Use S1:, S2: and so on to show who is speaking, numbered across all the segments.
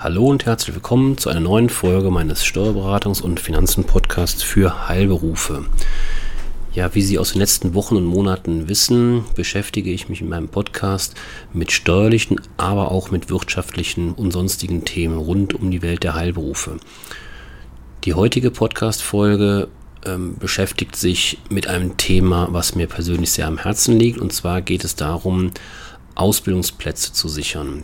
S1: Hallo und herzlich willkommen zu einer neuen Folge meines Steuerberatungs- und Finanzen-Podcasts für Heilberufe. Ja, wie Sie aus den letzten Wochen und Monaten wissen, beschäftige ich mich in meinem Podcast mit steuerlichen, aber auch mit wirtschaftlichen und sonstigen Themen rund um die Welt der Heilberufe. Die heutige Podcast-Folge ähm, beschäftigt sich mit einem Thema, was mir persönlich sehr am Herzen liegt. Und zwar geht es darum, Ausbildungsplätze zu sichern.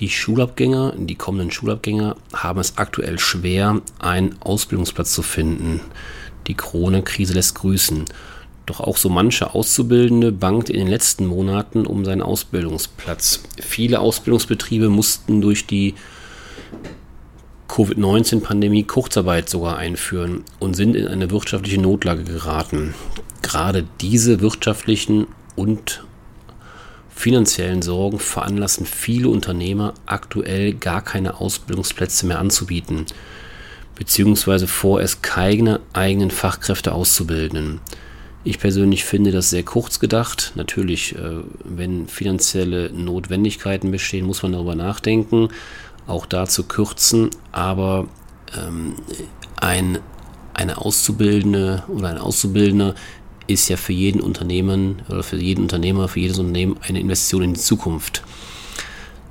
S1: Die Schulabgänger, die kommenden Schulabgänger haben es aktuell schwer, einen Ausbildungsplatz zu finden. Die Corona-Krise lässt grüßen. Doch auch so manche Auszubildende bangt in den letzten Monaten um seinen Ausbildungsplatz. Viele Ausbildungsbetriebe mussten durch die Covid-19-Pandemie Kurzarbeit sogar einführen und sind in eine wirtschaftliche Notlage geraten. Gerade diese wirtschaftlichen und finanziellen Sorgen veranlassen viele Unternehmer aktuell gar keine Ausbildungsplätze mehr anzubieten, beziehungsweise vorerst keine eigenen Fachkräfte auszubilden. Ich persönlich finde das sehr kurz gedacht. Natürlich, äh, wenn finanzielle Notwendigkeiten bestehen, muss man darüber nachdenken, auch da zu kürzen. Aber ähm, ein, eine Auszubildende oder ein Auszubildender ist ja für jeden Unternehmen oder für jeden Unternehmer, für jedes Unternehmen eine Investition in die Zukunft.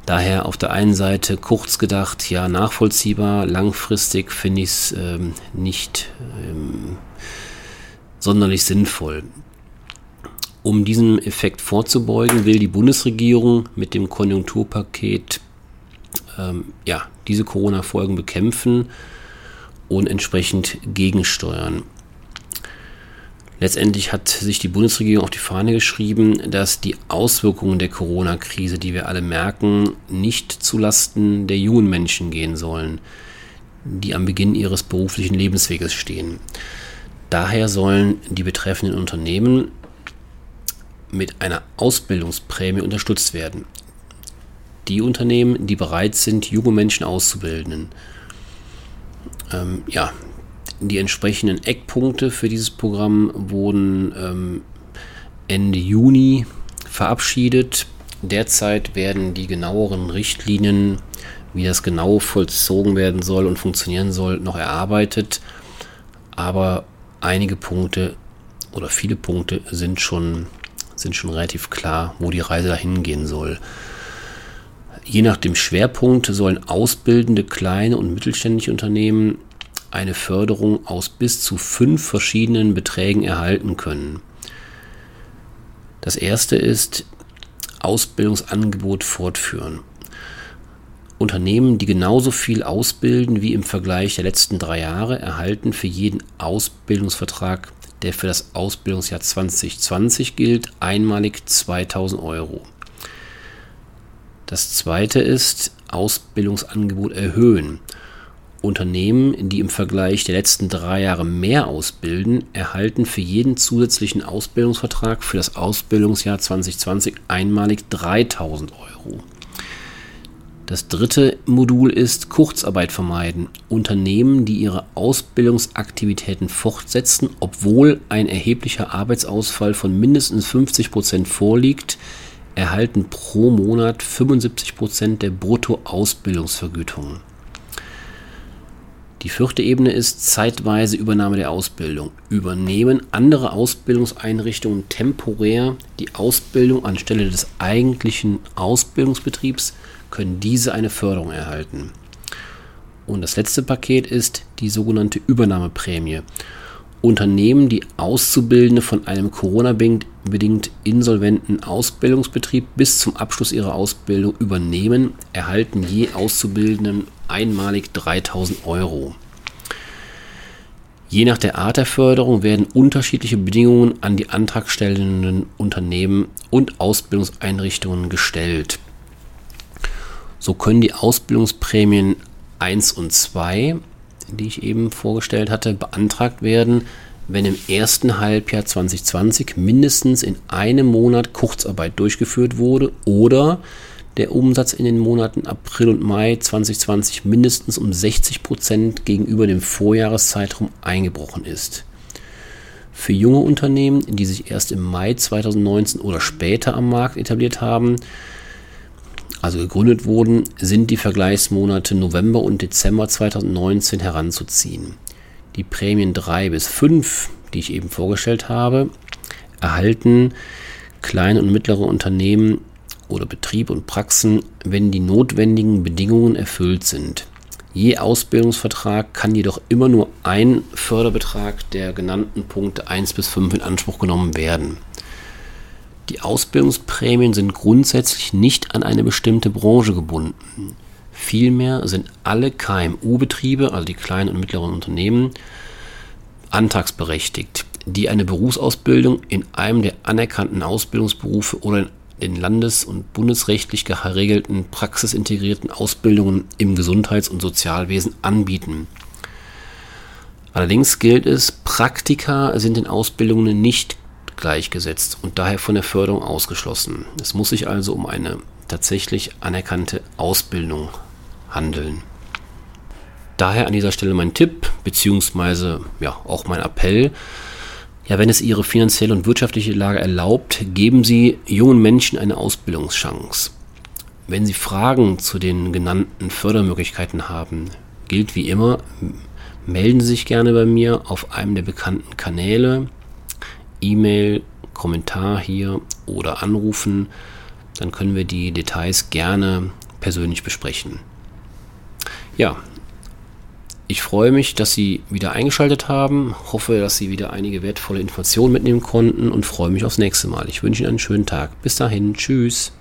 S1: Daher auf der einen Seite kurz gedacht, ja, nachvollziehbar, langfristig finde ich es ähm, nicht ähm, sonderlich sinnvoll. Um diesem Effekt vorzubeugen, will die Bundesregierung mit dem Konjunkturpaket ähm, ja, diese Corona-Folgen bekämpfen und entsprechend gegensteuern. Letztendlich hat sich die Bundesregierung auf die Fahne geschrieben, dass die Auswirkungen der Corona-Krise, die wir alle merken, nicht zulasten der jungen Menschen gehen sollen, die am Beginn ihres beruflichen Lebensweges stehen. Daher sollen die betreffenden Unternehmen mit einer Ausbildungsprämie unterstützt werden. Die Unternehmen, die bereit sind, junge Menschen auszubilden. Ähm, ja, die entsprechenden Eckpunkte für dieses Programm wurden ähm, Ende Juni verabschiedet. Derzeit werden die genaueren Richtlinien, wie das genau vollzogen werden soll und funktionieren soll, noch erarbeitet. Aber einige Punkte oder viele Punkte sind schon, sind schon relativ klar, wo die Reise dahin gehen soll. Je nach dem Schwerpunkt sollen ausbildende kleine und mittelständische Unternehmen eine Förderung aus bis zu fünf verschiedenen Beträgen erhalten können. Das erste ist Ausbildungsangebot fortführen. Unternehmen, die genauso viel ausbilden wie im Vergleich der letzten drei Jahre, erhalten für jeden Ausbildungsvertrag, der für das Ausbildungsjahr 2020 gilt, einmalig 2000 Euro. Das zweite ist Ausbildungsangebot erhöhen. Unternehmen, die im Vergleich der letzten drei Jahre mehr ausbilden, erhalten für jeden zusätzlichen Ausbildungsvertrag für das Ausbildungsjahr 2020 einmalig 3000 Euro. Das dritte Modul ist Kurzarbeit vermeiden. Unternehmen, die ihre Ausbildungsaktivitäten fortsetzen, obwohl ein erheblicher Arbeitsausfall von mindestens 50 Prozent vorliegt, erhalten pro Monat 75 Prozent der Bruttoausbildungsvergütung. Die vierte Ebene ist zeitweise Übernahme der Ausbildung. Übernehmen andere Ausbildungseinrichtungen temporär die Ausbildung anstelle des eigentlichen Ausbildungsbetriebs, können diese eine Förderung erhalten. Und das letzte Paket ist die sogenannte Übernahmeprämie. Unternehmen, die Auszubildende von einem Corona-bedingt insolventen Ausbildungsbetrieb bis zum Abschluss ihrer Ausbildung übernehmen, erhalten je Auszubildenden einmalig 3000 Euro. Je nach der Art der Förderung werden unterschiedliche Bedingungen an die antragstellenden Unternehmen und Ausbildungseinrichtungen gestellt. So können die Ausbildungsprämien 1 und 2, die ich eben vorgestellt hatte, beantragt werden, wenn im ersten Halbjahr 2020 mindestens in einem Monat Kurzarbeit durchgeführt wurde oder der Umsatz in den Monaten April und Mai 2020 mindestens um 60 Prozent gegenüber dem Vorjahreszeitraum eingebrochen ist. Für junge Unternehmen, die sich erst im Mai 2019 oder später am Markt etabliert haben, also gegründet wurden, sind die Vergleichsmonate November und Dezember 2019 heranzuziehen. Die Prämien 3 bis 5, die ich eben vorgestellt habe, erhalten kleine und mittlere Unternehmen oder Betriebe und Praxen, wenn die notwendigen Bedingungen erfüllt sind. Je Ausbildungsvertrag kann jedoch immer nur ein Förderbetrag der genannten Punkte 1 bis 5 in Anspruch genommen werden. Die Ausbildungsprämien sind grundsätzlich nicht an eine bestimmte Branche gebunden. Vielmehr sind alle KMU-Betriebe, also die kleinen und mittleren Unternehmen, antragsberechtigt, die eine Berufsausbildung in einem der anerkannten Ausbildungsberufe oder in den landes- und bundesrechtlich geregelten praxisintegrierten Ausbildungen im Gesundheits- und Sozialwesen anbieten. Allerdings gilt es, Praktika sind in Ausbildungen nicht gleichgesetzt und daher von der Förderung ausgeschlossen. Es muss sich also um eine tatsächlich anerkannte Ausbildung handeln. Daher an dieser Stelle mein Tipp, beziehungsweise ja auch mein Appell. Ja, wenn es Ihre finanzielle und wirtschaftliche Lage erlaubt, geben Sie jungen Menschen eine Ausbildungschance. Wenn Sie Fragen zu den genannten Fördermöglichkeiten haben, gilt wie immer, melden Sie sich gerne bei mir auf einem der bekannten Kanäle E-Mail, Kommentar hier oder anrufen. Dann können wir die Details gerne persönlich besprechen. Ja, ich freue mich, dass Sie wieder eingeschaltet haben, hoffe, dass Sie wieder einige wertvolle Informationen mitnehmen konnten und freue mich aufs nächste Mal. Ich wünsche Ihnen einen schönen Tag. Bis dahin, tschüss.